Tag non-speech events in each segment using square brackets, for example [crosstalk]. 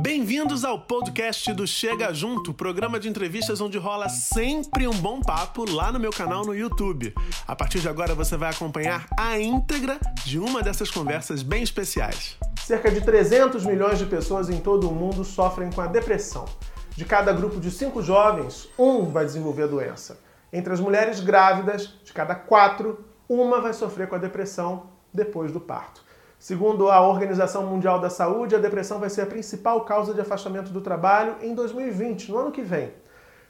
Bem-vindos ao podcast do Chega Junto, programa de entrevistas onde rola sempre um bom papo lá no meu canal no YouTube. A partir de agora você vai acompanhar a íntegra de uma dessas conversas bem especiais. Cerca de 300 milhões de pessoas em todo o mundo sofrem com a depressão. De cada grupo de cinco jovens, um vai desenvolver a doença. Entre as mulheres grávidas, de cada quatro, uma vai sofrer com a depressão depois do parto. Segundo a Organização Mundial da Saúde, a depressão vai ser a principal causa de afastamento do trabalho em 2020, no ano que vem.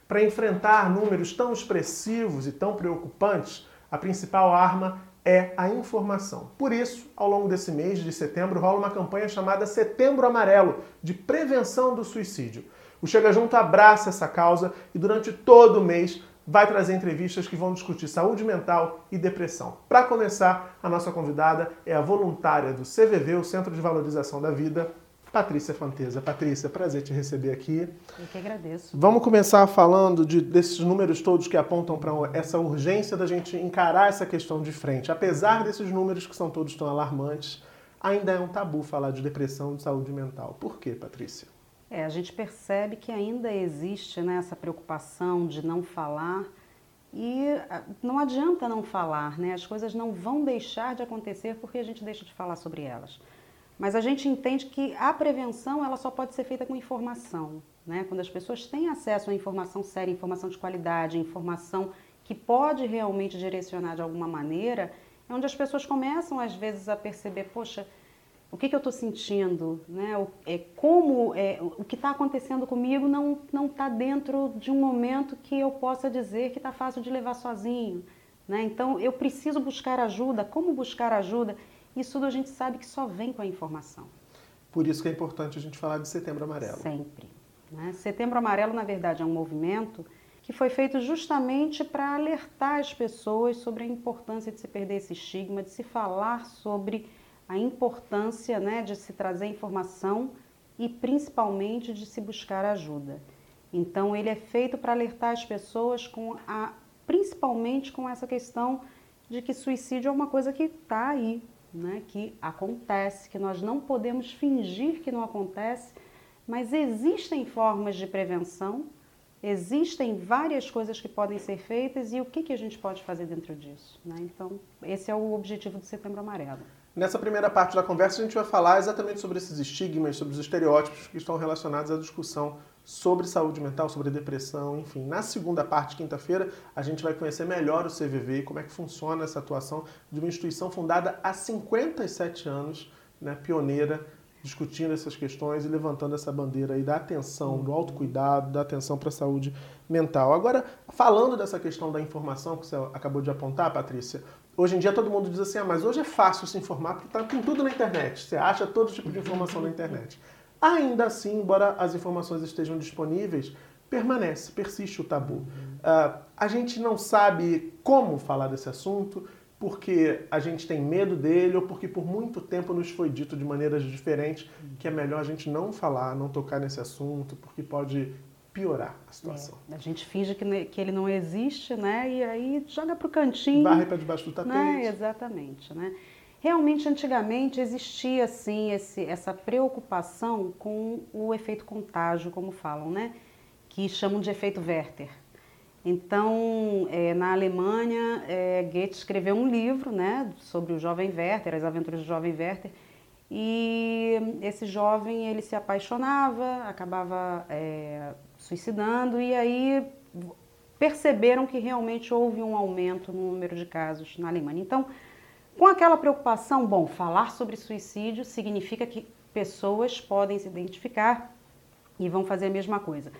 Para enfrentar números tão expressivos e tão preocupantes, a principal arma é a informação. Por isso, ao longo desse mês de setembro, rola uma campanha chamada Setembro Amarelo, de prevenção do suicídio. O Chega Junto abraça essa causa e durante todo o mês vai trazer entrevistas que vão discutir saúde mental e depressão. Para começar, a nossa convidada é a voluntária do CVV, o Centro de Valorização da Vida, Patrícia Fanteza. Patrícia, prazer te receber aqui. Eu que agradeço. Vamos começar falando de, desses números todos que apontam para essa urgência da gente encarar essa questão de frente. Apesar desses números que são todos tão alarmantes, ainda é um tabu falar de depressão e de saúde mental. Por quê, Patrícia? É, a gente percebe que ainda existe né, essa preocupação de não falar e ah, não adianta não falar, né? As coisas não vão deixar de acontecer porque a gente deixa de falar sobre elas. Mas a gente entende que a prevenção ela só pode ser feita com informação, né? Quando as pessoas têm acesso a informação séria, informação de qualidade, informação que pode realmente direcionar de alguma maneira, é onde as pessoas começam às vezes a perceber, poxa, o que, que eu estou sentindo, né? O, é, como é, o que está acontecendo comigo não não está dentro de um momento que eu possa dizer que está fácil de levar sozinho, né? Então eu preciso buscar ajuda. Como buscar ajuda? Isso tudo a gente sabe que só vem com a informação. Por isso que é importante a gente falar de Setembro Amarelo. Sempre. Né? Setembro Amarelo, na verdade, é um movimento que foi feito justamente para alertar as pessoas sobre a importância de se perder esse estigma, de se falar sobre a importância né, de se trazer informação e principalmente de se buscar ajuda. Então ele é feito para alertar as pessoas com a, principalmente com essa questão de que suicídio é uma coisa que está aí, né, que acontece, que nós não podemos fingir que não acontece, mas existem formas de prevenção, existem várias coisas que podem ser feitas e o que, que a gente pode fazer dentro disso. Né? Então, esse é o objetivo do Setembro Amarelo. Nessa primeira parte da conversa, a gente vai falar exatamente sobre esses estigmas, sobre os estereótipos que estão relacionados à discussão sobre saúde mental, sobre depressão, enfim. Na segunda parte, quinta-feira, a gente vai conhecer melhor o CVV e como é que funciona essa atuação de uma instituição fundada há 57 anos, né, pioneira, discutindo essas questões e levantando essa bandeira aí da atenção, do autocuidado, da atenção para a saúde mental. Agora, falando dessa questão da informação que você acabou de apontar, Patrícia, Hoje em dia todo mundo diz assim, ah, mas hoje é fácil se informar porque está com tudo na internet. Você acha todo tipo de informação na internet. Ainda assim, embora as informações estejam disponíveis, permanece, persiste o tabu. Uh, a gente não sabe como falar desse assunto, porque a gente tem medo dele ou porque por muito tempo nos foi dito de maneiras diferentes que é melhor a gente não falar, não tocar nesse assunto, porque pode piorar a situação. É, a gente finge que, que ele não existe, né? E aí joga para o cantinho. Varre para debaixo do tapete. Né? Exatamente, né? Realmente, antigamente existia, assim, esse, essa preocupação com o efeito contágio, como falam, né? Que chamam de efeito Werther. Então, é, na Alemanha, é, Goethe escreveu um livro, né? Sobre o jovem Werther, as aventuras do jovem Werther. E esse jovem, ele se apaixonava, acabava... É, suicidando e aí perceberam que realmente houve um aumento no número de casos na Alemanha. Então, com aquela preocupação, bom, falar sobre suicídio significa que pessoas podem se identificar e vão fazer a mesma coisa.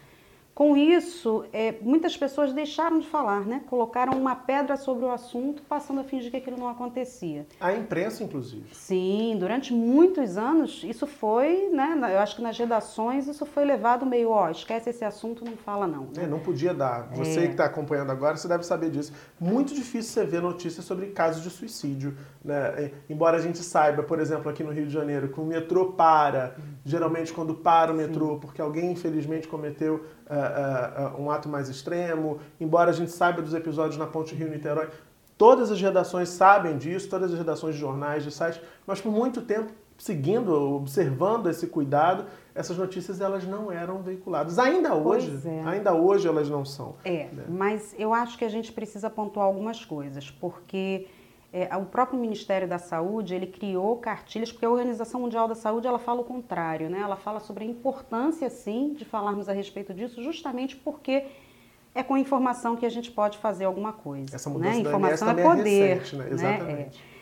Com isso, é, muitas pessoas deixaram de falar, né? Colocaram uma pedra sobre o assunto, passando a fingir que aquilo não acontecia. A imprensa, inclusive. Sim, durante muitos anos isso foi, né? Eu acho que nas redações isso foi levado meio, ó, esquece esse assunto, não fala não. Né? É, não podia dar. Você é. que está acompanhando agora, você deve saber disso. Muito difícil você ver notícias sobre casos de suicídio, né? Embora a gente saiba, por exemplo, aqui no Rio de Janeiro, que o metrô para, geralmente quando para o metrô, Sim. porque alguém infelizmente cometeu uh, uh, um ato mais extremo, embora a gente saiba dos episódios na Ponte Rio-Niterói, todas as redações sabem disso, todas as redações de jornais, de sites, mas por muito tempo seguindo, observando esse cuidado, essas notícias elas não eram veiculadas. Ainda hoje, é. ainda hoje elas não são. É, né? mas eu acho que a gente precisa pontuar algumas coisas, porque é, o próprio Ministério da Saúde ele criou cartilhas, porque a Organização Mundial da Saúde ela fala o contrário, né? Ela fala sobre a importância, sim, de falarmos a respeito disso, justamente porque é com informação que a gente pode fazer alguma coisa. Essa mudança né? Informação é poder. É recente, né? Exatamente. Né? É.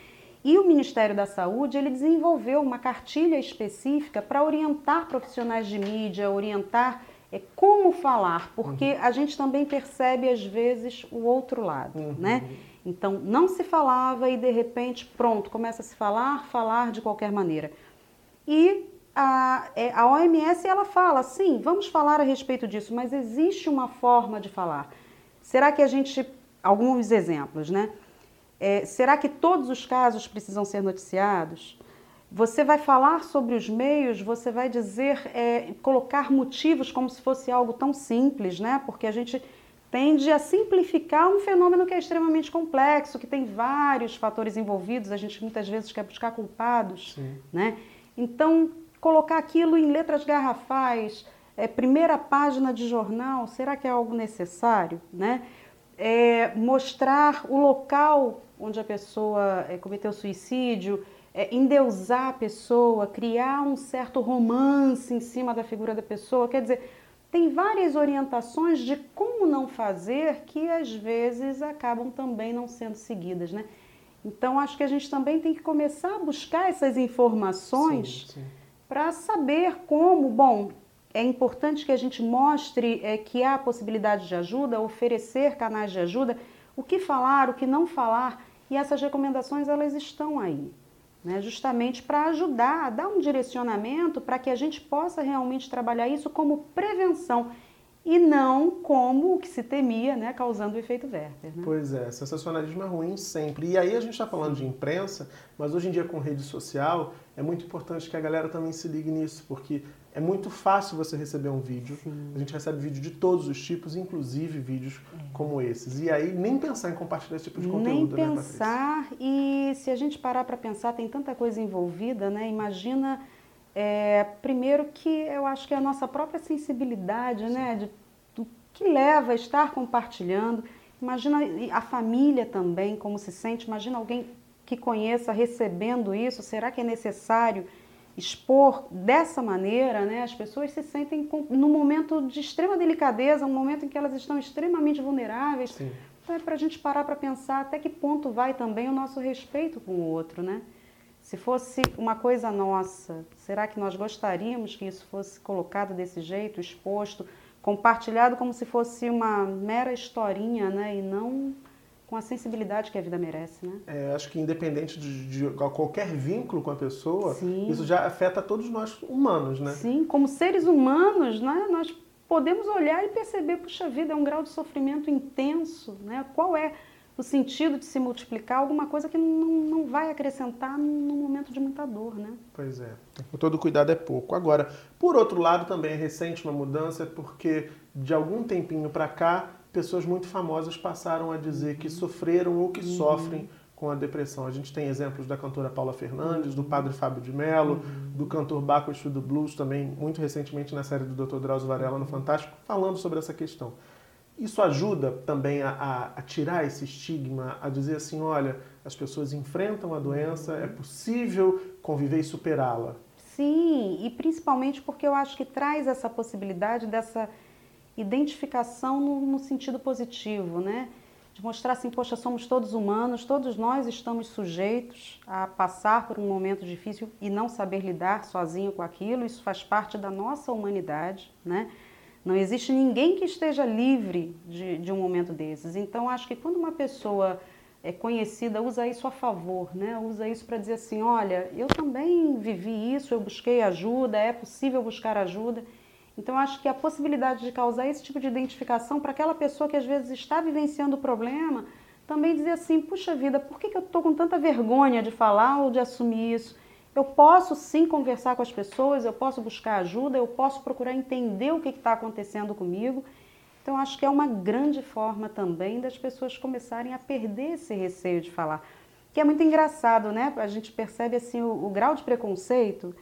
E o Ministério da Saúde ele desenvolveu uma cartilha específica para orientar profissionais de mídia, orientar é, como falar, porque uhum. a gente também percebe às vezes o outro lado, uhum. né? Então não se falava e de repente pronto começa a se falar, falar de qualquer maneira. E a, é, a OMS ela fala, sim, vamos falar a respeito disso, mas existe uma forma de falar. Será que a gente alguns exemplos, né? É, será que todos os casos precisam ser noticiados? Você vai falar sobre os meios, você vai dizer, é, colocar motivos como se fosse algo tão simples, né? Porque a gente tende a simplificar um fenômeno que é extremamente complexo, que tem vários fatores envolvidos, a gente muitas vezes quer buscar culpados, Sim. né? Então, colocar aquilo em letras garrafais, é, primeira página de jornal, será que é algo necessário, né? É, mostrar o local onde a pessoa é, cometeu suicídio, é, endeusar a pessoa, criar um certo romance em cima da figura da pessoa. Quer dizer, tem várias orientações de como não fazer que às vezes acabam também não sendo seguidas, né? Então acho que a gente também tem que começar a buscar essas informações para saber como, bom, é importante que a gente mostre é, que há possibilidade de ajuda, oferecer canais de ajuda, o que falar, o que não falar. E essas recomendações elas estão aí, né? justamente para ajudar, dar um direcionamento para que a gente possa realmente trabalhar isso como prevenção e não como o que se temia, né, causando o efeito Werther. Né? Pois é, sensacionalismo é ruim sempre. E aí a gente está falando de imprensa, mas hoje em dia com rede social é muito importante que a galera também se ligue nisso, porque é muito fácil você receber um vídeo. Sim. A gente recebe vídeo de todos os tipos, inclusive vídeos é. como esses. E aí nem pensar em compartilhar esse tipo de conteúdo, nem né, pensar. E se a gente parar para pensar, tem tanta coisa envolvida, né? Imagina é, primeiro que eu acho que é a nossa própria sensibilidade, Sim. né? De, do que leva a estar compartilhando. Imagina a família também, como se sente. Imagina alguém que conheça recebendo isso. Será que é necessário? Expor dessa maneira, né, as pessoas se sentem com, num momento de extrema delicadeza, um momento em que elas estão extremamente vulneráveis. Sim. Então é para a gente parar para pensar até que ponto vai também o nosso respeito com o outro, né? Se fosse uma coisa nossa, será que nós gostaríamos que isso fosse colocado desse jeito, exposto, compartilhado como se fosse uma mera historinha, né? E não com a sensibilidade que a vida merece, né? É, acho que independente de, de, qualquer vínculo com a pessoa, Sim. isso já afeta todos nós humanos, né? Sim, como seres humanos, né, nós podemos olhar e perceber, puxa vida, é um grau de sofrimento intenso, né? Qual é o sentido de se multiplicar alguma coisa que não, não vai acrescentar num momento de muita dor, né? Pois é. Todo cuidado é pouco. Agora, por outro lado, também é recente uma mudança, porque de algum tempinho para cá pessoas muito famosas passaram a dizer que sofreram ou que uhum. sofrem com a depressão. A gente tem exemplos da cantora Paula Fernandes, do padre Fábio de Mello, uhum. do cantor Baco do Blues, também muito recentemente na série do Dr. Drauzio Varela no Fantástico, falando sobre essa questão. Isso ajuda também a, a, a, tirar esse estigma, a dizer assim, olha, as pessoas enfrentam a doença, é possível conviver e superá-la. Sim, e principalmente porque eu acho que traz essa possibilidade dessa identificação no, no, sentido positivo, né? De mostrar assim, poxa, somos todos humanos, todos nós estamos sujeitos a passar por um momento difícil e não saber lidar sozinho com aquilo, isso faz parte da nossa humanidade, né? Não existe ninguém que esteja livre de, de um momento desses. Então, acho que quando uma pessoa é conhecida usa isso a favor, né? Usa isso para dizer assim, olha, eu também vivi isso, eu busquei ajuda, é possível buscar ajuda. Então, acho que a possibilidade de causar esse tipo de identificação para aquela pessoa que às vezes está vivenciando o problema, também dizer assim: puxa vida, por que, que eu estou com tanta vergonha de falar ou de assumir isso? Eu posso sim conversar com as pessoas, eu posso buscar ajuda, eu posso procurar entender o que está acontecendo comigo. Então, acho que é uma grande forma também das pessoas começarem a perder esse receio de falar. que é muito engraçado, né? A gente percebe assim o, o grau de preconceito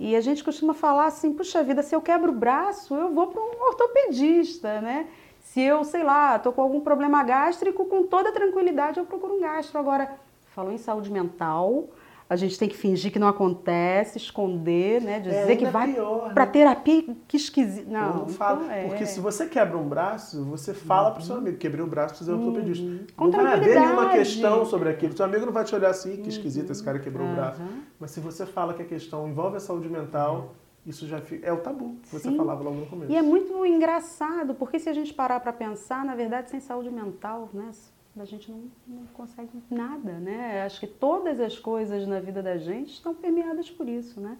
e a gente costuma falar assim, puxa vida, se eu quebro o braço, eu vou para um ortopedista, né? Se eu, sei lá, tô com algum problema gástrico, com toda tranquilidade eu procuro um gastro. Agora, falou em saúde mental, a gente tem que fingir que não acontece, esconder, né? Dizer é, que vai pior, para né? terapia, que esquisito. Não, não falo. então é. Porque se você quebra um braço, você fala pro seu amigo, quebrei o braço, ir ao ortopedista. Uhum. Com Não vai haver nenhuma questão sobre aquilo. Seu amigo não vai te olhar assim, que esquisito esse cara quebrou o braço. Mas se você fala que a questão envolve a saúde mental, isso já fica, é o tabu que você Sim. falava logo no começo. E é muito engraçado, porque se a gente parar para pensar, na verdade, sem saúde mental, né, a gente não, não consegue nada, né? Acho que todas as coisas na vida da gente estão permeadas por isso, né?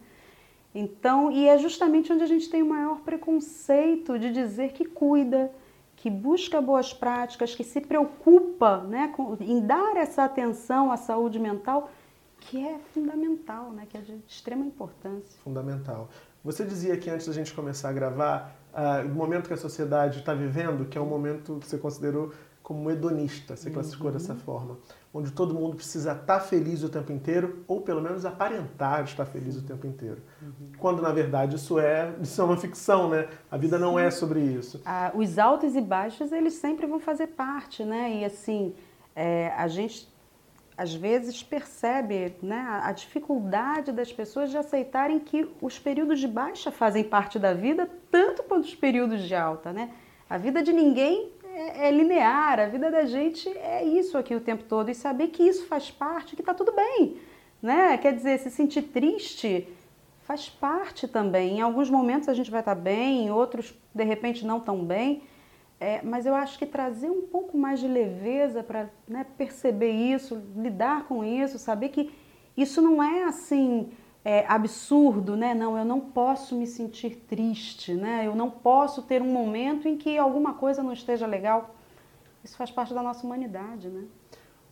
Então, e é justamente onde a gente tem o maior preconceito de dizer que cuida, que busca boas práticas, que se preocupa né, com, em dar essa atenção à saúde mental, que é fundamental, né, que é de extrema importância. Fundamental. Você dizia que antes da gente começar a gravar, ah, o momento que a sociedade está vivendo, que é um momento que você considerou como hedonista, você classificou dessa forma, onde todo mundo precisa estar feliz o tempo inteiro, ou pelo menos aparentar estar feliz o tempo inteiro. Quando na verdade isso é, isso é uma ficção, né? A vida não é sobre isso. Ah, os altos e baixos, eles sempre vão fazer parte, né? E assim, é, a gente às vezes percebe né, a a dificuldade das pessoas de aceitarem que os períodos de baixa fazem parte da vida, tanto quanto os períodos de alta, né? A vida de ninguém é, linear, a vida da gente é isso aqui o tempo todo e saber que isso faz parte, que tá tudo bem, né? Quer dizer, se sentir triste faz parte também. Em alguns momentos a gente vai estar bem, em outros de repente não tão bem. É, mas eu acho que trazer um pouco mais de leveza para né, perceber isso, lidar com isso, saber que isso não é assim é, absurdo, né? Não, eu não posso me sentir triste, né? Eu não posso ter um momento em que alguma coisa não esteja legal. Isso faz parte da nossa humanidade, né?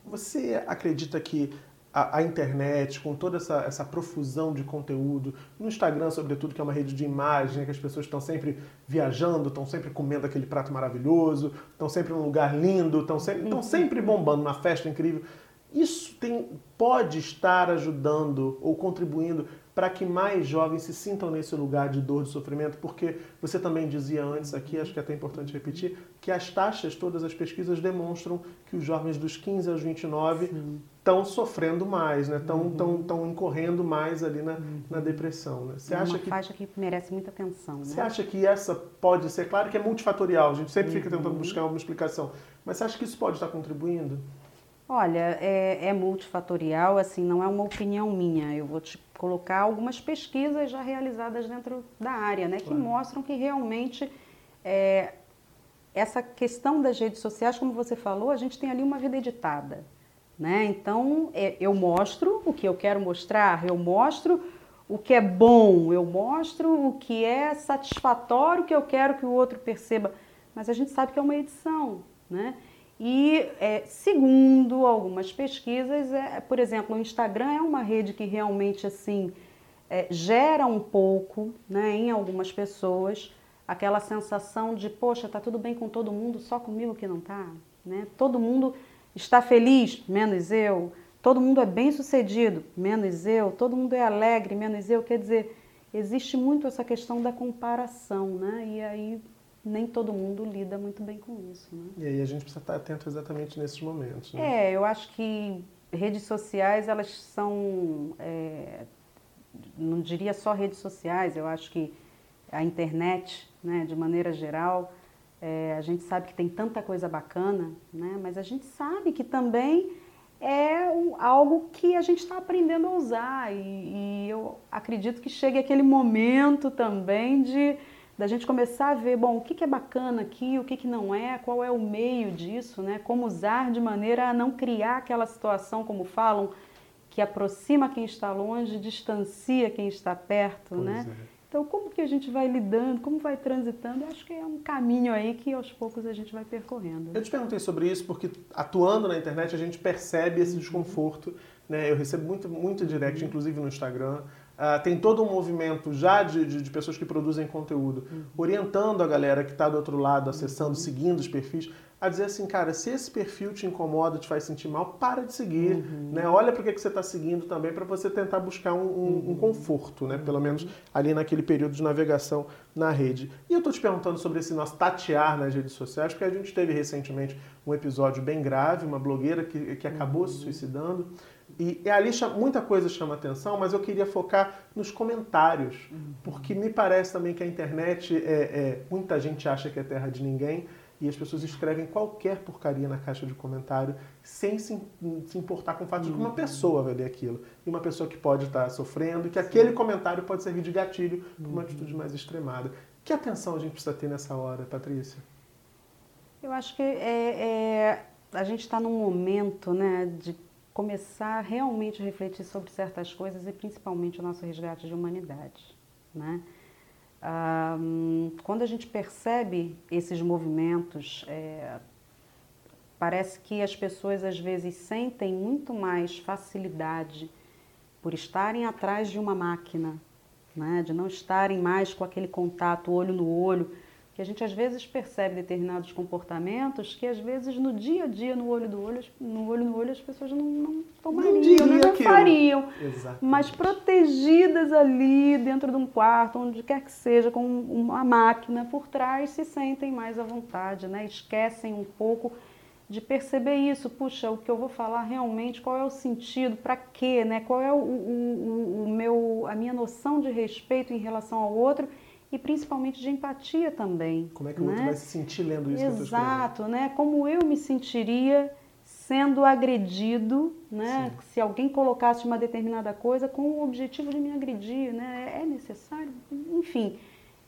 Você acredita que a, a internet, com toda essa, essa profusão de conteúdo, no Instagram, sobretudo, que é uma rede de imagem, que as pessoas estão sempre viajando, estão sempre comendo aquele prato maravilhoso, estão sempre num lugar lindo, estão sempre, estão sempre bombando, uma festa incrível. Isso tem, pode estar ajudando ou contribuindo para que mais jovens se sintam nesse lugar de dor, de sofrimento, porque você também dizia antes aqui, acho que é até importante repetir, que as taxas, todas as pesquisas demonstram que os jovens dos 15 aos 29 estão sofrendo mais, né? Estão tão, tão incorrendo mais ali na, na depressão. Né? Você é acha uma que faixa que merece muita atenção, você né? acha que essa pode ser, claro que é multifatorial, a gente sempre fica tentando Uhum. buscar uma explicação, mas você acha que isso pode estar contribuindo? Olha, é, é multifatorial, assim, não é uma opinião minha. Eu vou te colocar algumas pesquisas já realizadas dentro da área, né, que Claro. mostram que realmente é, essa questão das redes sociais, como você falou, a gente tem ali uma vida editada, né? Então, é, eu mostro o que eu quero mostrar, eu mostro o que é bom, eu mostro o que é satisfatório, que eu quero que o outro perceba, mas a gente sabe que é uma edição, né? E é, segundo algumas pesquisas, é, por exemplo, o Instagram é uma rede que realmente assim é, gera um pouco, né, em algumas pessoas, aquela sensação de poxa, tá tudo bem com todo mundo, só comigo que não tá, né? Todo mundo está feliz, menos eu. Todo mundo é bem sucedido, menos eu. Todo mundo é alegre, menos eu. Quer dizer, existe muito essa questão da comparação, né? E aí nem todo mundo lida muito bem com isso, né? E aí a gente precisa estar atento exatamente nesses momentos. Né? É, eu acho que redes sociais, elas são, é, não diria só redes sociais, eu acho que a internet, né, de maneira geral, é, a gente sabe que tem tanta coisa bacana, né, mas a gente sabe que também é um- algo que a gente está aprendendo a usar e, e eu acredito que chegue aquele momento também de da gente começar a ver, bom, o que, que é bacana aqui, o que, que não é, qual é o meio disso, né? Como usar de maneira a não criar aquela situação, como falam, que aproxima quem está longe, distancia quem está perto, Pois né? é. Então, como que a gente vai lidando, como vai transitando? Eu acho que é um caminho aí que aos poucos a gente vai percorrendo. Eu te perguntei sobre isso porque atuando na internet a gente percebe esse desconforto. Né? Eu recebo muito, muito direct, inclusive no Instagram, Uh, tem todo um movimento já de, de, de pessoas que produzem conteúdo, uhum. orientando a galera que está do outro lado, acessando, uhum. seguindo os perfis, a dizer assim, cara, se esse perfil te incomoda, te faz sentir mal, para de seguir, uhum. né? Olha para que, que você está seguindo também para você tentar buscar um, um, um, conforto, né? Pelo menos ali naquele período de navegação na rede. E eu estou te perguntando sobre esse nosso tatear nas redes sociais, porque a gente teve recentemente um episódio bem grave, uma blogueira que, que acabou se suicidando. E, e ali muita coisa chama atenção, mas eu queria focar nos comentários, uhum. porque me parece também que a internet, é, é, muita gente acha que é terra de ninguém, e as pessoas escrevem qualquer porcaria na caixa de comentário sem se, se importar com o fato de que uma uhum. pessoa vai ler aquilo. E uma pessoa que pode estar sofrendo, e que aquele comentário pode servir de gatilho para uma atitude mais extremada. Que atenção a gente precisa ter nessa hora, Patrícia? Eu acho que é, é, a gente está num momento né, de começar realmente a refletir sobre certas coisas e principalmente o nosso resgate de humanidade. Né? quando a gente percebe esses movimentos, é, parece que as pessoas às vezes sentem muito mais facilidade por estarem atrás de uma máquina, né? de não estarem mais com aquele contato olho no olho que a gente às vezes percebe determinados comportamentos que às vezes no dia a dia, no olho do olho, no olho no olho, as pessoas não, não tomariam, não, né? não fariam. Exatamente. Mas protegidas ali dentro de um quarto, onde quer que seja, com uma máquina por trás, se sentem mais à vontade, né? Esquecem um pouco de perceber isso. Puxa, o que eu vou falar realmente, qual é o sentido, para quê, né? Qual é o, o, o meu, a minha noção de respeito em relação ao outro e principalmente de empatia também. Como é que o né? outro vai se sentir lendo isso Exato, né? Como eu me sentiria sendo agredido, né? Sim. Se alguém colocasse uma determinada coisa com o objetivo de me agredir, né? É necessário? Enfim,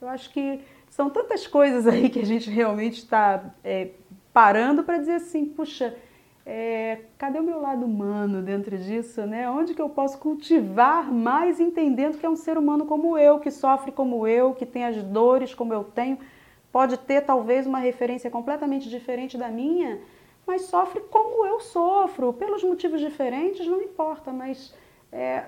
eu acho que são tantas coisas aí que a gente realmente está é, parando para dizer assim, puxa, é, cadê o meu lado humano dentro disso, né? Onde que eu posso cultivar mais entendendo que é um ser humano como eu, que sofre como eu, que tem as dores como eu tenho, pode ter talvez uma referência completamente diferente da minha, mas sofre como eu sofro, pelos motivos diferentes, não importa, mas é,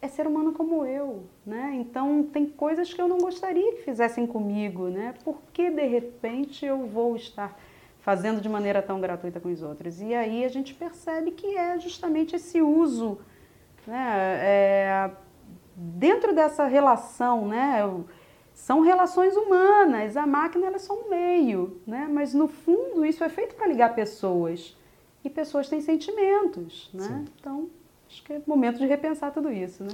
é ser humano como eu, né? Então tem coisas que eu não gostaria que fizessem comigo, né? Por que de repente eu vou estar fazendo de maneira tão gratuita com os outros. E aí a gente percebe que é justamente esse uso, né, é, dentro dessa relação, né, são relações humanas, a máquina é só um meio, né, mas no fundo isso é feito para ligar pessoas, e pessoas têm sentimentos, né, então acho que é momento de repensar tudo isso, né.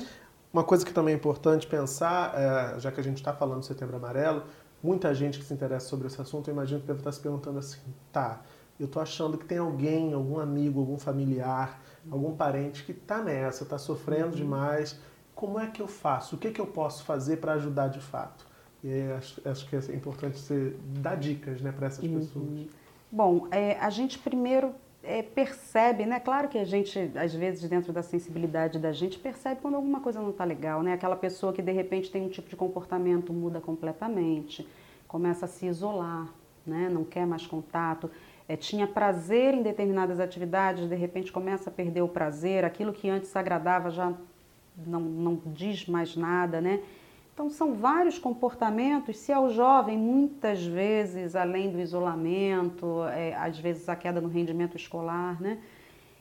Uma coisa que também é importante pensar, é, já que a gente está falando do Setembro Amarelo, muita gente que se interessa sobre esse assunto, eu imagino que deve estar se perguntando assim, tá, eu estou achando que tem alguém, algum amigo, algum familiar, algum parente que está nessa, está sofrendo uhum. demais, como é que eu faço? O que, que eu posso fazer para ajudar de fato? E acho, acho, que é importante você dar dicas né, para essas uhum. pessoas. Bom, é, a gente primeiro é, percebe, né? Claro que a gente, às vezes, dentro da sensibilidade da gente, percebe quando alguma coisa não está legal, né? Aquela pessoa que de repente tem um tipo de comportamento, muda completamente, começa a se isolar, né? Não quer mais contato. É, tinha prazer em determinadas atividades, de repente começa a perder o prazer, aquilo que antes agradava já não, não diz mais nada, né? Então, são vários comportamentos. Se ao jovem, muitas vezes, além do isolamento, é, às vezes a queda no rendimento escolar, né?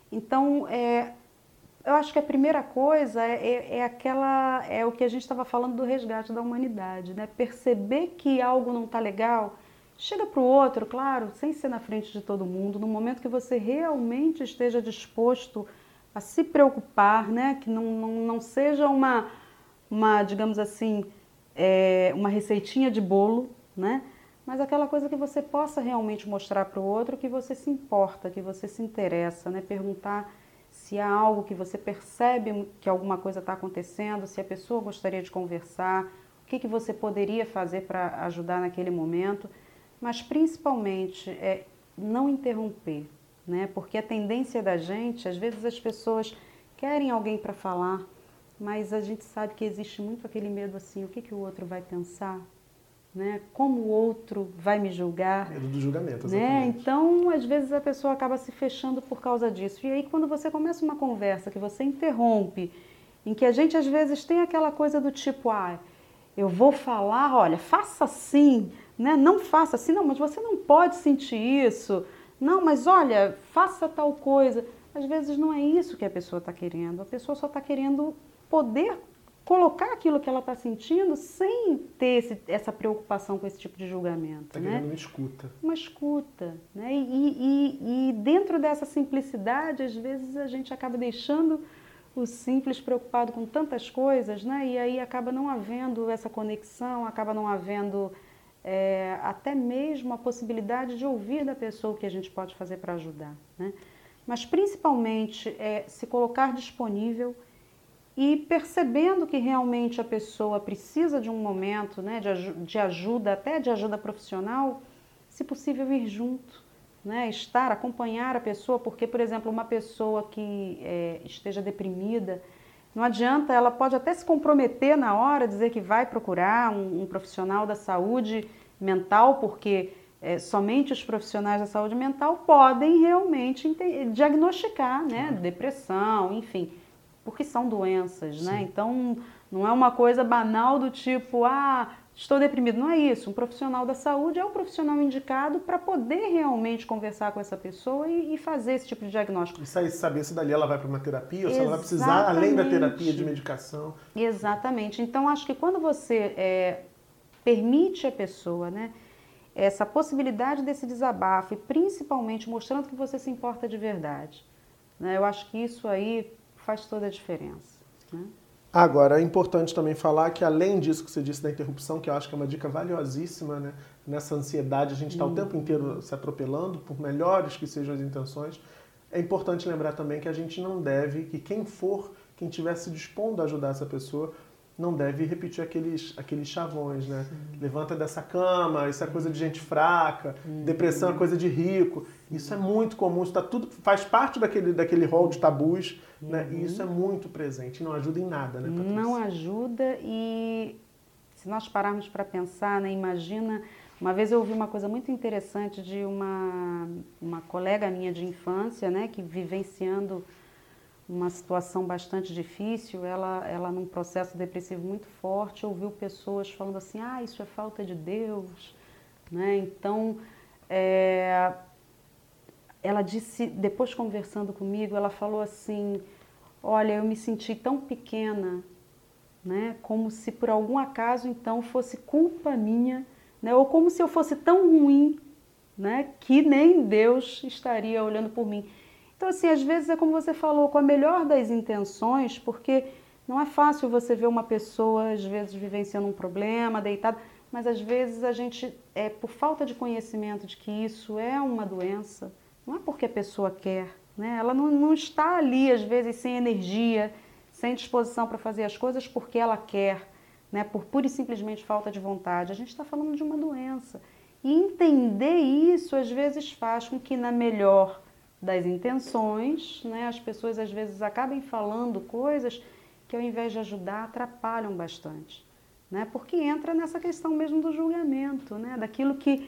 Então, é, eu acho que a primeira coisa é, é, é aquela, é o que a gente estava falando do resgate da humanidade, né? Perceber que algo não está legal, chega para o outro, claro, sem ser na frente de todo mundo, no momento que você realmente esteja disposto a se preocupar, né? Que não, não, não seja uma uma, digamos assim, é, uma receitinha de bolo, né? Mas aquela coisa que você possa realmente mostrar para o outro que você se importa, que você se interessa, né? Perguntar se há algo que você percebe que alguma coisa está acontecendo, se a pessoa gostaria de conversar, o que, que você poderia fazer para ajudar naquele momento, mas principalmente é não interromper, né? Porque a tendência da gente, às vezes as pessoas querem alguém para falar, mas a gente sabe que existe muito aquele medo assim, o que, que o outro vai pensar? Né? Como o outro vai me julgar? Medo do julgamento, né? Então, às vezes a pessoa acaba se fechando por causa disso. E aí, quando você começa uma conversa que você interrompe em que a gente às vezes tem aquela coisa do tipo, ah, eu vou falar, olha, faça assim, né? Não faça assim, não, mas você não pode sentir isso. Não, mas olha, faça tal coisa. Às vezes não é isso que a pessoa está querendo. A pessoa só está querendo poder colocar aquilo que ela está sentindo sem ter esse, essa preocupação com esse tipo de julgamento. Está né? uma escuta. Uma escuta. Né? E, e, e dentro dessa simplicidade, às vezes a gente acaba deixando o simples preocupado com tantas coisas, né? E aí acaba não havendo essa conexão, acaba não havendo é, até mesmo a possibilidade de ouvir da pessoa o que a gente pode fazer para ajudar, né? Mas principalmente é, se colocar disponível e percebendo que realmente a pessoa precisa de um momento, né, de, de ajuda, até de ajuda profissional, se possível ir junto, né, estar, acompanhar a pessoa, porque, por exemplo, uma pessoa que é, esteja deprimida, não adianta, ela pode até se comprometer na hora, dizer que vai procurar um, um profissional da saúde mental, porque é, somente os profissionais da saúde mental podem realmente diagnosticar, né, depressão, enfim, porque são doenças, né? Então, não é uma coisa banal do tipo, ah, estou deprimido. Não é isso. Um profissional da saúde é o profissional indicado para poder realmente conversar com essa pessoa e, e, fazer esse tipo de diagnóstico. E saber se dali ela vai para uma terapia ou se ela vai precisar, além da terapia, de medicação. Exatamente. Então, acho que quando você é, permite a pessoa, né, essa possibilidade desse desabafo e principalmente mostrando que você se importa de verdade, né, eu acho que isso aí faz toda a diferença. Né? Agora, é importante também falar que, além disso que você disse da interrupção, que eu acho que é uma dica valiosíssima, né? nessa ansiedade, a gente está hum. o tempo inteiro se atropelando, por melhores que sejam as intenções, é importante lembrar também que a gente não deve, que quem for, quem estiver se dispondo a ajudar essa pessoa, não deve repetir aqueles, aqueles chavões, né? Sim. Levanta dessa cama, isso é coisa de gente fraca, uhum. depressão é coisa de rico. Isso é muito comum, isso tá tudo, faz parte daquele, daquele rol de tabus, uhum. né? E isso é uhum. muito presente, não ajuda em nada, né, Patrícia? Não ajuda e se nós pararmos para pensar, né, imagina... Uma vez eu ouvi uma coisa muito interessante de uma, uma colega minha de infância, né, que vivenciando uma situação bastante difícil, ela, ela num processo depressivo muito forte, ouviu pessoas falando assim, ah, isso é falta de Deus, né? Então, é, ela disse, depois conversando comigo, ela falou assim, olha, eu me senti tão pequena, né? Como se por algum acaso então fosse culpa minha, né? Ou como se eu fosse tão ruim, né? Que nem Deus estaria olhando por mim. Então, assim, às vezes é como você falou, com a melhor das intenções, porque não é fácil você ver uma pessoa, às vezes, vivenciando um problema, deitada, mas às vezes a gente, é por falta de conhecimento de que isso é uma doença, não é porque a pessoa quer, né? Ela não, não está ali, às vezes, sem energia, sem disposição para fazer as coisas porque ela quer, né? Por pura e simplesmente falta de vontade. A gente está falando de uma doença. E entender isso, às vezes, faz com que, na melhor das intenções, né? As pessoas às vezes acabam falando coisas que ao invés de ajudar atrapalham bastante, né? Porque entra nessa questão mesmo do julgamento, né? Daquilo que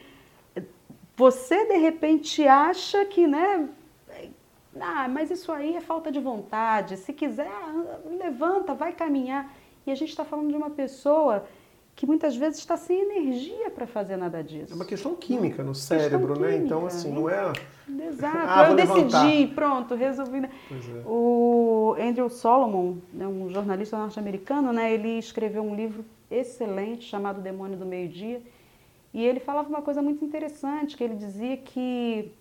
você de repente acha que, né? Ah, mas isso aí é falta de vontade. Se quiser, levanta, vai caminhar. E a gente está falando de uma pessoa que muitas vezes está sem energia para fazer nada disso. É uma questão química no cérebro, né? Então, assim, não é. Exato. Ah, eu decidi, pronto, resolvi. Né? É. O Andrew Solomon, né, um jornalista norte-americano, né, ele escreveu um livro excelente chamado Demônio do Meio-Dia. E ele falava uma coisa muito interessante, que ele dizia que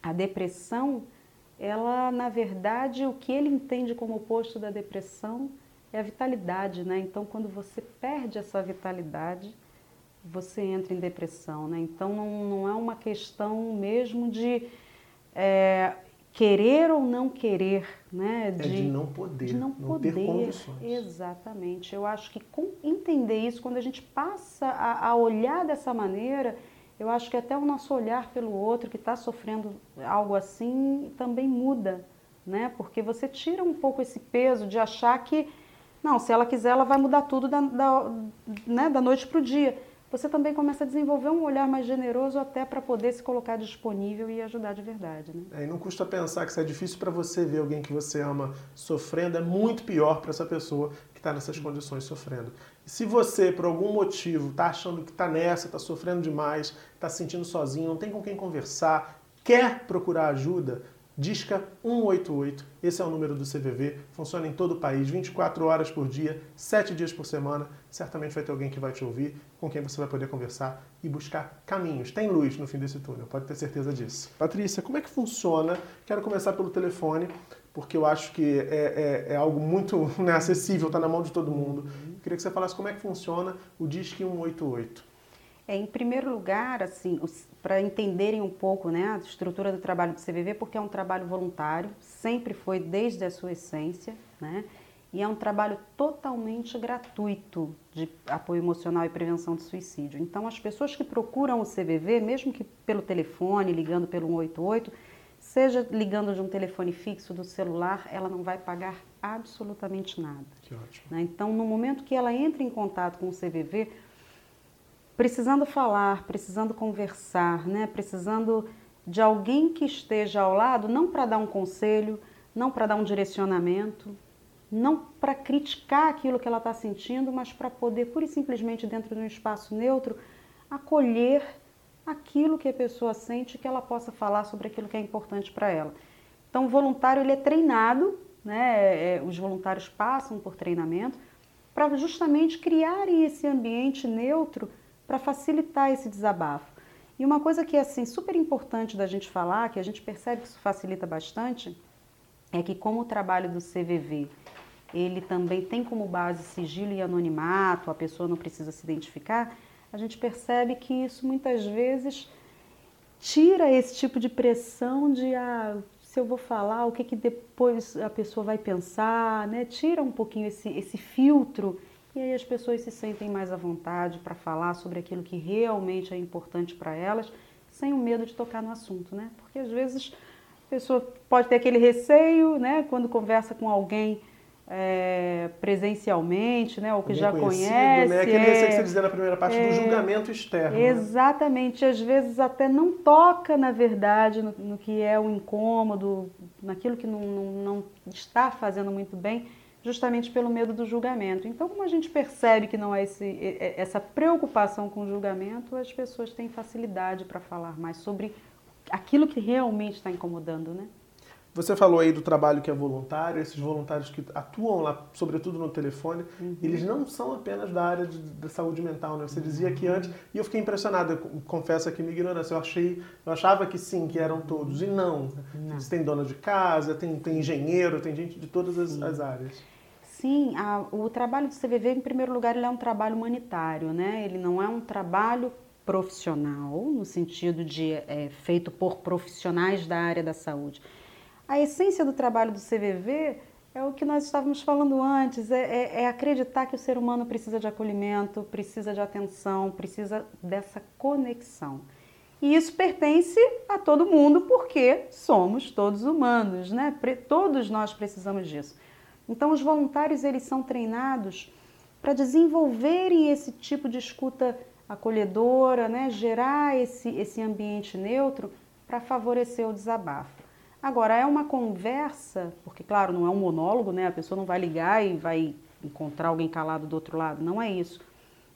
a depressão, ela, na verdade, o que ele entende como oposto da depressão é a vitalidade, né? Então, quando você perde essa vitalidade, você entra em depressão, né? Então, não, não é uma questão mesmo de é, querer ou não querer, né? De, é de não poder, de não, não poder. ter condições. Exatamente. Eu acho que com entender isso, quando a gente passa a, a olhar dessa maneira, eu acho que até o nosso olhar pelo outro que está sofrendo algo assim também muda, né? Porque você tira um pouco esse peso de achar que não, se ela quiser, ela vai mudar tudo da, da, né, da noite para o dia. você também começa a desenvolver um olhar mais generoso até para poder se colocar disponível e ajudar de verdade. Né? É, e não custa pensar que se é difícil para você ver alguém que você ama sofrendo, é muito pior para essa pessoa que está nessas condições sofrendo. E se você, por algum motivo, está achando que está nessa, está sofrendo demais, está se sentindo sozinho, não tem com quem conversar, quer procurar ajuda, Disca 188, esse é o número do CVV, funciona em todo o país, 24 horas por dia, 7 dias por semana. Certamente vai ter alguém que vai te ouvir, com quem você vai poder conversar e buscar caminhos. Tem luz no fim desse túnel, pode ter certeza disso. Patrícia, como é que funciona? Quero começar pelo telefone, porque eu acho que é, é, é algo muito [laughs] né, acessível, está na mão de todo mundo. Queria que você falasse como é que funciona o Disque 188. É, em primeiro lugar, assim, para entenderem um pouco né, a estrutura do trabalho do CVV, porque é um trabalho voluntário, sempre foi desde a sua essência, né? E é um trabalho totalmente gratuito de apoio emocional e prevenção de suicídio. Então, as pessoas que procuram o CVV, mesmo que pelo telefone, ligando pelo 188, seja ligando de um telefone fixo do celular, ela não vai pagar absolutamente nada. Que ótimo. Né? Então, no momento que ela entra em contato com o CVV, precisando falar, precisando conversar, né? precisando de alguém que esteja ao lado, não para dar um conselho, não para dar um direcionamento, não para criticar aquilo que ela está sentindo, mas para poder, pura e simplesmente, dentro de um espaço neutro, acolher aquilo que a pessoa sente, que ela possa falar sobre aquilo que é importante para ela. Então, o voluntário ele é treinado, né? É, os voluntários passam por treinamento para justamente criarem esse ambiente neutro para facilitar esse desabafo. E uma coisa que é assim super importante da gente falar, que a gente percebe que isso facilita bastante, é que como o trabalho do CVV, ele também tem como base sigilo e anonimato, a pessoa não precisa se identificar, a gente percebe que isso muitas vezes tira esse tipo de pressão de ah, se eu vou falar, o que, que depois a pessoa vai pensar, né? Tira um pouquinho esse, esse filtro e aí as pessoas se sentem mais à vontade para falar sobre aquilo que realmente é importante para elas, sem o medo de tocar no assunto, né? Porque às vezes a pessoa pode ter aquele receio, né? Quando conversa com alguém é, presencialmente, né? Ou que já conhece. Né? Aquele receio que você dizia na primeira parte é, do julgamento externo. Né? Exatamente. Né? Às vezes até não toca, na verdade, no, no que é o incômodo, naquilo que não, não, não está fazendo muito bem justamente pelo medo do julgamento. Então, como a gente percebe que não há esse, essa preocupação com o julgamento, as pessoas têm facilidade para falar mais sobre aquilo que realmente está incomodando, né? Você falou aí do trabalho que é voluntário, esses voluntários que atuam lá, sobretudo no telefone, uhum. eles não são apenas da área de, de saúde mental, né? Você dizia que antes, e eu fiquei impressionado, eu confesso aqui minha ignorância, eu achei, eu achava que sim, que eram todos, e não. não. Tem dona de casa, tem, tem engenheiro, tem gente de todas as, as áreas. Sim, a, o trabalho do CVV, em primeiro lugar, ele é um trabalho humanitário, né? Ele não é um trabalho profissional, no sentido de é, feito por profissionais da área da saúde. A essência do trabalho do CVV é o que nós estávamos falando antes, é, é, é, acreditar que o ser humano precisa de acolhimento, precisa de atenção, precisa dessa conexão. E isso pertence a todo mundo porque somos todos humanos, né? Todos nós precisamos disso. Então, os voluntários eles são treinados para desenvolverem esse tipo de escuta acolhedora, né? gerar esse, esse ambiente neutro para favorecer o desabafo. Agora, é uma conversa, porque, claro, não é um monólogo, né? a pessoa não vai ligar e vai encontrar alguém calado do outro lado, não é isso.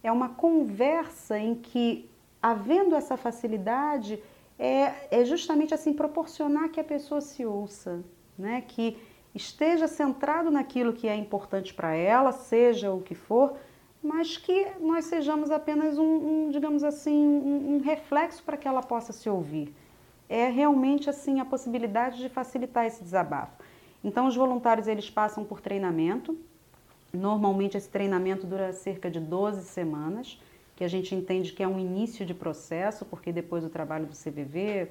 É uma conversa em que, havendo essa facilidade, é, é justamente assim proporcionar que a pessoa se ouça, né? que esteja centrado naquilo que é importante para ela, seja o que for, mas que nós sejamos apenas um, um digamos assim, um, um reflexo para que ela possa se ouvir. É realmente assim a possibilidade de facilitar esse desabafo. Então os voluntários eles passam por treinamento. Normalmente esse treinamento dura cerca de 12 semanas, que a gente entende que é um início de processo, porque depois do trabalho do CVV,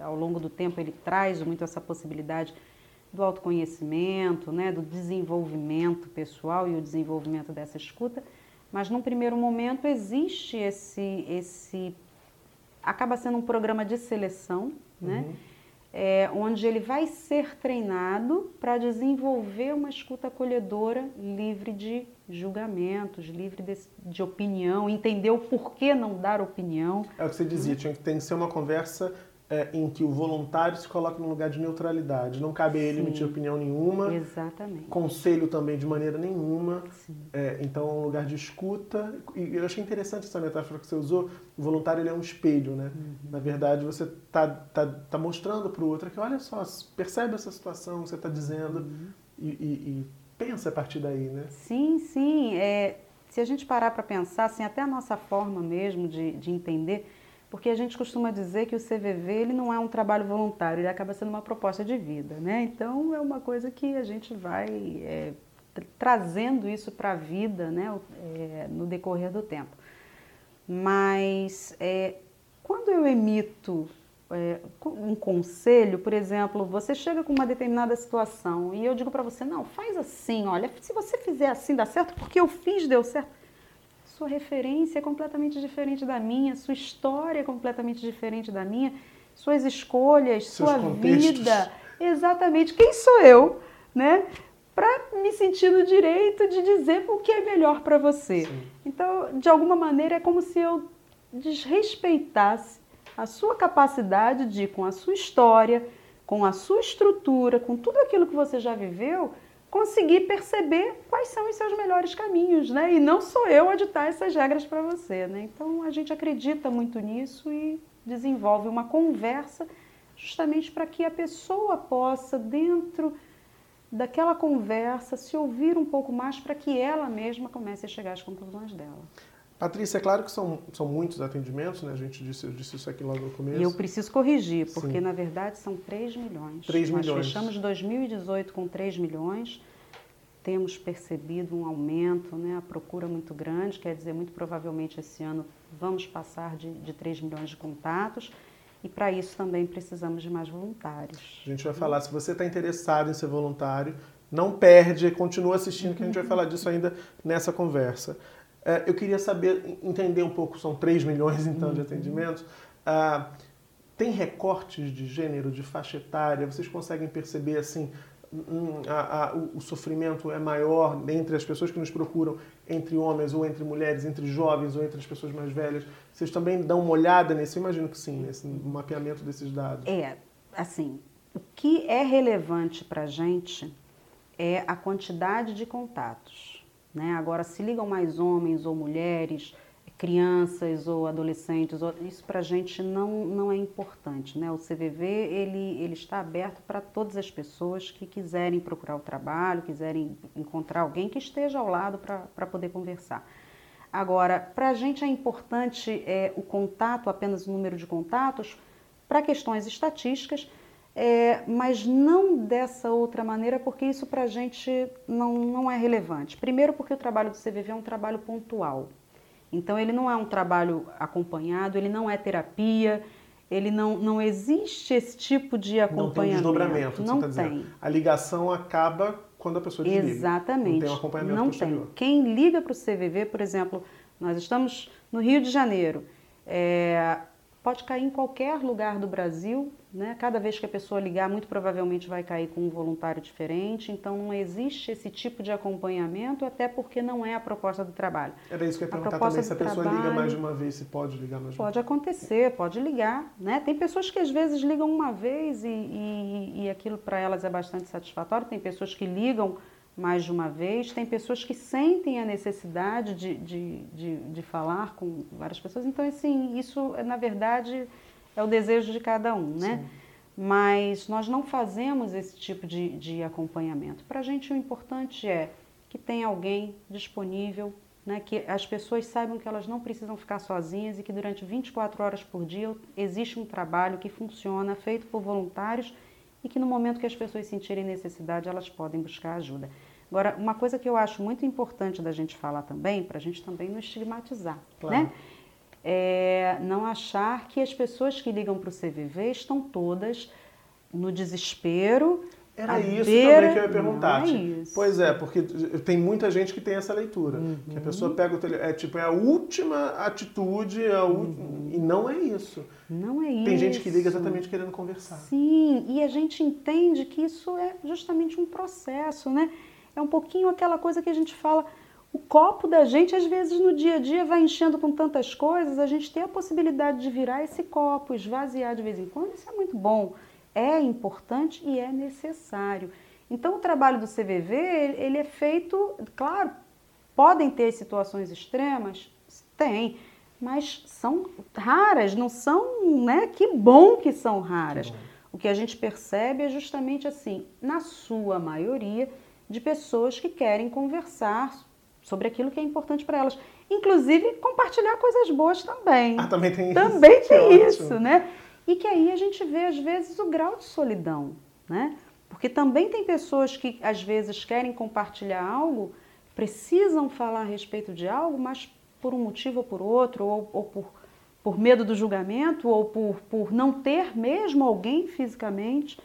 ao longo do tempo ele traz muito essa possibilidade do autoconhecimento, né, do desenvolvimento pessoal e o desenvolvimento dessa escuta, mas num primeiro momento existe esse, esse acaba sendo um programa de seleção, né, uhum. é, onde ele vai ser treinado para desenvolver uma escuta acolhedora livre de julgamentos, livre de, de, opinião, entender o porquê não dar opinião. É o que você dizia, tinha que, tem que ser uma conversa é, em que o voluntário se coloca num lugar de neutralidade. Não cabe a ele Sim. emitir opinião nenhuma. Exatamente. Conselho também de maneira nenhuma. É, então, é um lugar de escuta. E eu achei interessante essa metáfora que você usou. O voluntário ele é um espelho, né? Uhum. Na verdade, você está tá, tá mostrando para o outro que, olha só, percebe essa situação que você está dizendo uhum. e, e, e, pensa a partir daí, né? Sim, sim. É, se a gente parar para pensar, assim, até a nossa forma mesmo de, de entender porque a gente costuma dizer que o CVV ele não é um trabalho voluntário, ele acaba sendo uma proposta de vida, né? Então é uma coisa que a gente vai é, trazendo isso para a vida, né? É, no decorrer do tempo. Mas é, quando eu emito é, um conselho, por exemplo, você chega com uma determinada situação e eu digo para você, não, faz assim, olha, se você fizer assim dá certo, porque eu fiz deu certo sua referência é completamente diferente da minha, sua história é completamente diferente da minha, suas escolhas, Seus sua contextos. vida. Exatamente. Quem sou eu, né? Para me sentir no direito de dizer o que é melhor para você. Sim. Então, de alguma maneira, é como se eu desrespeitasse a sua capacidade de, com a sua história, com a sua estrutura, com tudo aquilo que você já viveu, conseguir perceber quais são os seus melhores caminhos, né? E não sou eu a ditar essas regras para você, né? Então a gente acredita muito nisso e desenvolve uma conversa justamente para que a pessoa possa dentro daquela conversa se ouvir um pouco mais para que ela mesma comece a chegar às conclusões dela. Patrícia, é claro que são, são muitos atendimentos, né? A gente disse, eu disse isso aqui logo no começo. E eu preciso corrigir, porque Sim. na verdade são 3 milhões. 3 Nós milhões. fechamos 2018 com 3 milhões. Temos percebido um aumento, né? a procura muito grande, quer dizer, muito provavelmente esse ano vamos passar de, de 3 milhões de contatos. E para isso também precisamos de mais voluntários. A gente vai falar, se você está interessado em ser voluntário, não perde, continua assistindo, que a gente vai falar disso ainda nessa conversa. É, eu queria saber, entender um pouco, são 3 milhões então de uhum. atendimentos. Ah, tem recortes de gênero, de faixa etária? Vocês conseguem perceber assim, um, a, a, o, sofrimento é maior entre as pessoas que nos procuram, entre homens ou entre mulheres, entre jovens ou entre as pessoas mais velhas? Vocês também dão uma olhada nesse? Eu imagino que sim, nesse mapeamento desses dados. É, assim, o que é relevante para a gente é a quantidade de contatos. Né? Agora, se ligam mais homens ou mulheres, crianças ou adolescentes, isso para a gente não, não é importante. Né? O CVV ele, ele está aberto para todas as pessoas que quiserem procurar o trabalho, quiserem encontrar alguém que esteja ao lado para poder conversar. Agora, para a gente é importante é, o contato, apenas o número de contatos, para questões estatísticas, é, mas não dessa outra maneira, porque isso para a gente não, não é relevante. Primeiro, porque o trabalho do CVV é um trabalho pontual. Então, ele não é um trabalho acompanhado, ele não é terapia, ele não, não existe esse tipo de acompanhamento. Não tem desdobramento, não tá tem. A ligação acaba quando a pessoa desliga. Exatamente. Não tem um acompanhamento Não posterior. tem. Quem liga para o CVV, por exemplo, nós estamos no Rio de Janeiro. É, pode cair em qualquer lugar do Brasil, né? Cada vez que a pessoa ligar, muito provavelmente vai cair com um voluntário diferente, então não existe esse tipo de acompanhamento, até porque não é a proposta do trabalho. Era isso que eu ia perguntar também, se a pessoa trabalho, liga mais de uma vez, se pode ligar mais de uma Pode acontecer, pode ligar, né? Tem pessoas que às vezes ligam uma vez e, e, e aquilo para elas é bastante satisfatório, tem pessoas que ligam mais de uma vez. Tem pessoas que sentem a necessidade de, de, de, de, falar com várias pessoas. Então, assim, isso, na verdade, é o desejo de cada um, né? Sim. Mas nós não fazemos esse tipo de, de acompanhamento. Para a gente, o importante é que tenha alguém disponível, né? que as pessoas saibam que elas não precisam ficar sozinhas e que durante 24 horas por dia existe um trabalho que funciona, feito por voluntários e que no momento que as pessoas sentirem necessidade, elas podem buscar ajuda. Agora, uma coisa que eu acho muito importante da gente falar também, para a gente também não estigmatizar, claro. né? É não achar que as pessoas que ligam para o CVV estão todas no desespero Era isso beira... também que eu ia perguntar. É. Pois é, porque tem muita gente que tem essa leitura. Uhum. Que a pessoa pega o telefone. É tipo, é a última atitude, a uhum. e não é isso. Não é isso. Tem gente que liga exatamente querendo conversar. Sim, e a gente entende que isso é justamente um processo, né? É um pouquinho aquela coisa que a gente fala. O copo da gente, às vezes, no dia a dia, vai enchendo com tantas coisas, a gente tem a possibilidade de virar esse copo, esvaziar de vez em quando, isso é muito bom é importante e é necessário. Então, o trabalho do CVV, ele é feito, claro, podem ter situações extremas? Tem, mas são raras, não são, né? Que bom que são raras. Que o que a gente percebe é justamente assim, na sua maioria, de pessoas que querem conversar sobre aquilo que é importante para elas. Inclusive, compartilhar coisas boas também. Ah, também tem isso. Também [laughs] tem isso, né? E que aí a gente vê, às vezes, o grau de solidão, né? Porque também tem pessoas que, às vezes, querem compartilhar algo, precisam falar a respeito de algo, mas por um motivo ou por outro, ou, ou por, por medo do julgamento, ou por, por não ter mesmo alguém fisicamente,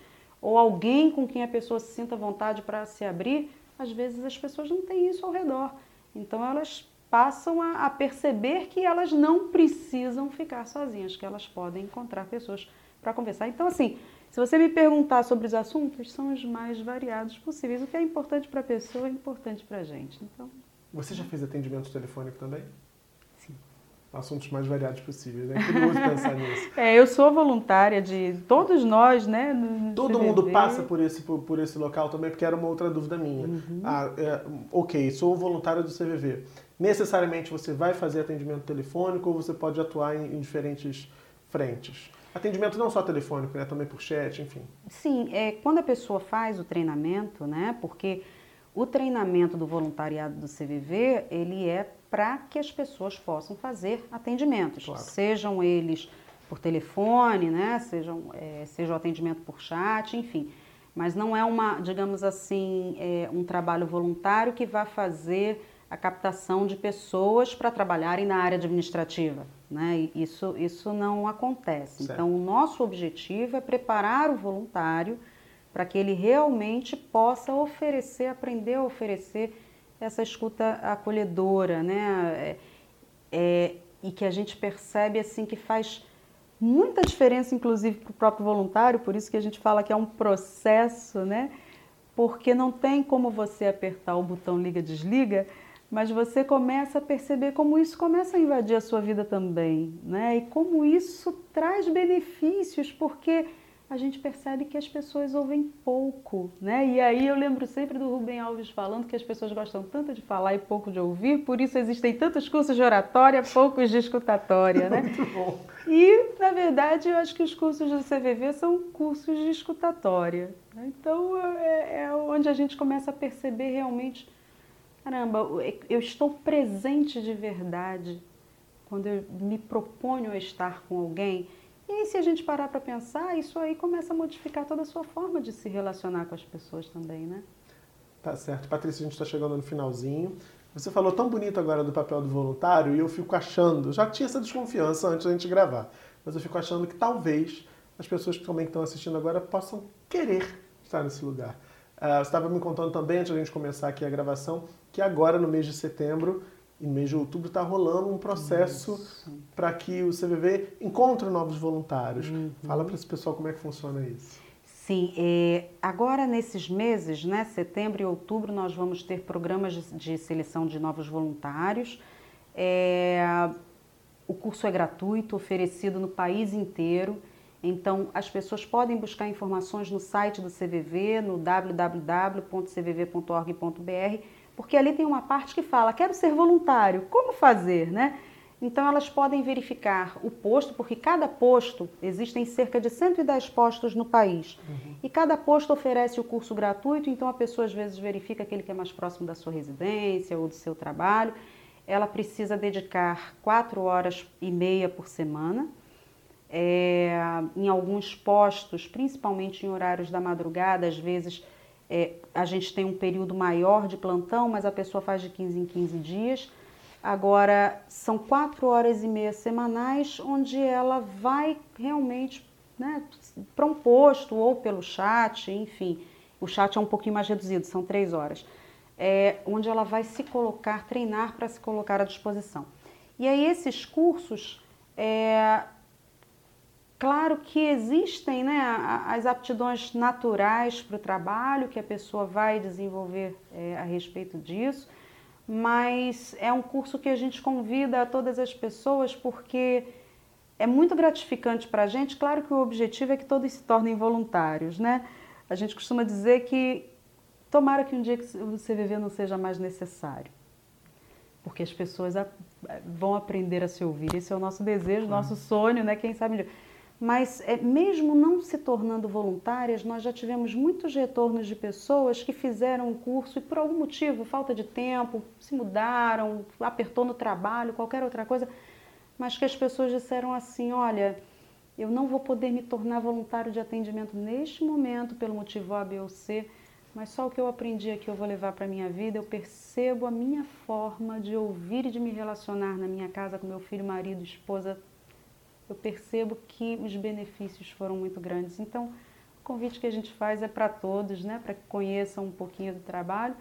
ou alguém com quem a pessoa se sinta vontade para se abrir, às vezes as pessoas não têm isso ao redor. Então elas passam a, a, perceber que elas não precisam ficar sozinhas, que elas podem encontrar pessoas para conversar. Então, assim, se você me perguntar sobre os assuntos, são os mais variados possíveis. O que é importante para a pessoa é importante para a gente. Então, você já fez atendimento telefônico também? Assuntos mais variados possíveis. É curioso pensar nisso. [laughs] É, eu sou voluntária de todos nós, né? Todo CVV. mundo passa por esse, por, por, esse local também, porque era uma outra dúvida minha. Uhum. Ah, é, ok, sou voluntária do CVV necessariamente você vai fazer atendimento telefônico ou você pode atuar em, em diferentes frentes? Atendimento não só telefônico, né? Também por chat, enfim. Sim, é, quando a pessoa faz o treinamento, né? Porque o treinamento do voluntariado do CVV, ele é para que as pessoas possam fazer atendimentos, claro. sejam eles por telefone, né? Sejam, é, seja o atendimento por chat, enfim. Mas não é uma, digamos assim, é, um trabalho voluntário que vai fazer a captação de pessoas para trabalharem na área administrativa. Né? Isso, isso não acontece. Certo. Então, o nosso objetivo é preparar o voluntário para que ele realmente possa oferecer, aprender a oferecer essa escuta acolhedora, né? É, é, e que a gente percebe assim que faz muita diferença, inclusive para o próprio voluntário, por isso que a gente fala que é um processo, né? Porque não tem como você apertar o botão liga-desliga mas você começa a perceber como isso começa a invadir a sua vida também, né? E como isso traz benefícios, porque a gente percebe que as pessoas ouvem pouco, né? E aí eu lembro sempre do Rubem Alves falando que as pessoas gostam tanto de falar e pouco de ouvir, por isso existem tantos cursos de oratória, poucos de escutatória, né? Muito bom. E, na verdade, eu acho que os cursos do CVV são cursos de escutatória. Né? Então, é, é onde a gente começa a perceber realmente caramba, eu estou presente de verdade quando eu me proponho a estar com alguém. E aí, se a gente parar para pensar, isso aí começa a modificar toda a sua forma de se relacionar com as pessoas também, né? Tá certo. Patrícia, a gente está chegando no finalzinho. Você falou tão bonito agora do papel do voluntário e eu fico achando, já tinha essa desconfiança antes da gente gravar, mas eu fico achando que talvez as pessoas que também estão assistindo agora possam querer estar nesse lugar. Uh, você estava me contando também, antes da gente começar aqui a gravação, que agora no mês de setembro e no mês de outubro está rolando um processo para que o CVV encontre novos voluntários. Uhum. Fala para esse pessoal como é que funciona isso. Sim, é, agora nesses meses, né, setembro e outubro, nós vamos ter programas de, de seleção de novos voluntários. É, o curso é gratuito, oferecido no país inteiro. Então, as pessoas podem buscar informações no site do CVV, no www.cvv.org.br porque ali tem uma parte que fala: quero ser voluntário, como fazer, né? Então elas podem verificar o posto, porque cada posto, existem cerca de 110 postos no país. Uhum. E cada posto oferece o curso gratuito, então a pessoa às vezes verifica aquele que é mais próximo da sua residência ou do seu trabalho. Ela precisa dedicar quatro horas e meia por semana. É, em alguns postos, principalmente em horários da madrugada, às vezes é, a gente tem um período maior de plantão, mas a pessoa faz de 15 em 15 dias. Agora, são quatro horas e meia semanais, onde ela vai realmente né, para um posto ou pelo chat, enfim, O chat é um pouquinho mais reduzido, são três horas. É, onde ela vai se colocar, treinar para se colocar à disposição. E aí esses cursos, é, claro que existem né, as aptidões naturais para o trabalho que a pessoa vai desenvolver é, a respeito disso, mas é um curso que a gente convida a todas as pessoas porque é muito gratificante para a gente. Claro que o objetivo é que todos se tornem voluntários, né? A gente costuma dizer que tomara que um dia que o CVV não seja mais necessário, porque as pessoas vão aprender a se ouvir. Esse é o nosso desejo, nosso sonho, né? Quem sabe. Mas é, mesmo não se tornando voluntárias, nós já tivemos muitos retornos de pessoas que fizeram o curso e por algum motivo, falta de tempo, se mudaram, apertou no trabalho, qualquer outra coisa, mas que as pessoas disseram assim: olha, eu não vou poder me tornar voluntário de atendimento neste momento pelo motivo A, B ou C, mas só o que eu aprendi aqui eu vou levar para a minha vida. Eu percebo a minha forma de ouvir e de me relacionar na minha casa com meu filho, marido, esposa. Eu percebo que os benefícios foram muito grandes. Então, o convite que a gente faz é para todos, né? para que conheçam um pouquinho do trabalho,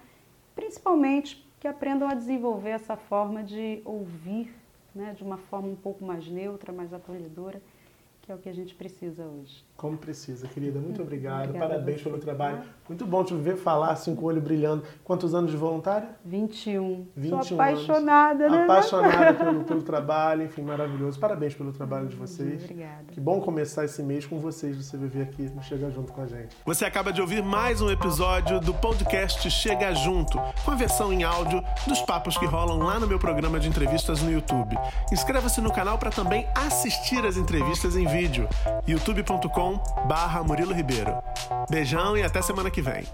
principalmente que aprendam a desenvolver essa forma de ouvir né, de uma forma um pouco mais neutra, mais acolhedora, que é o que a gente precisa hoje. Como precisa, querida. Muito obrigado. Obrigada Parabéns pelo trabalho. Tá? Muito bom te ver falar assim com o olho brilhando. Quantos anos de voluntária? 21. 21 Sou apaixonada, anos. né? Apaixonada pelo, [laughs] pelo trabalho, enfim, maravilhoso. Parabéns pelo trabalho de vocês. Obrigada. Que bom começar esse mês com vocês, você viver aqui chegar junto com a gente. Você acaba de ouvir mais um episódio do podcast Chega Junto, com a versão em áudio dos papos que rolam lá no meu programa de entrevistas no YouTube. Inscreva-se no canal para também assistir as entrevistas em vídeo. youtube.com barra Murilo Ribeiro. Beijão e até semana que vem.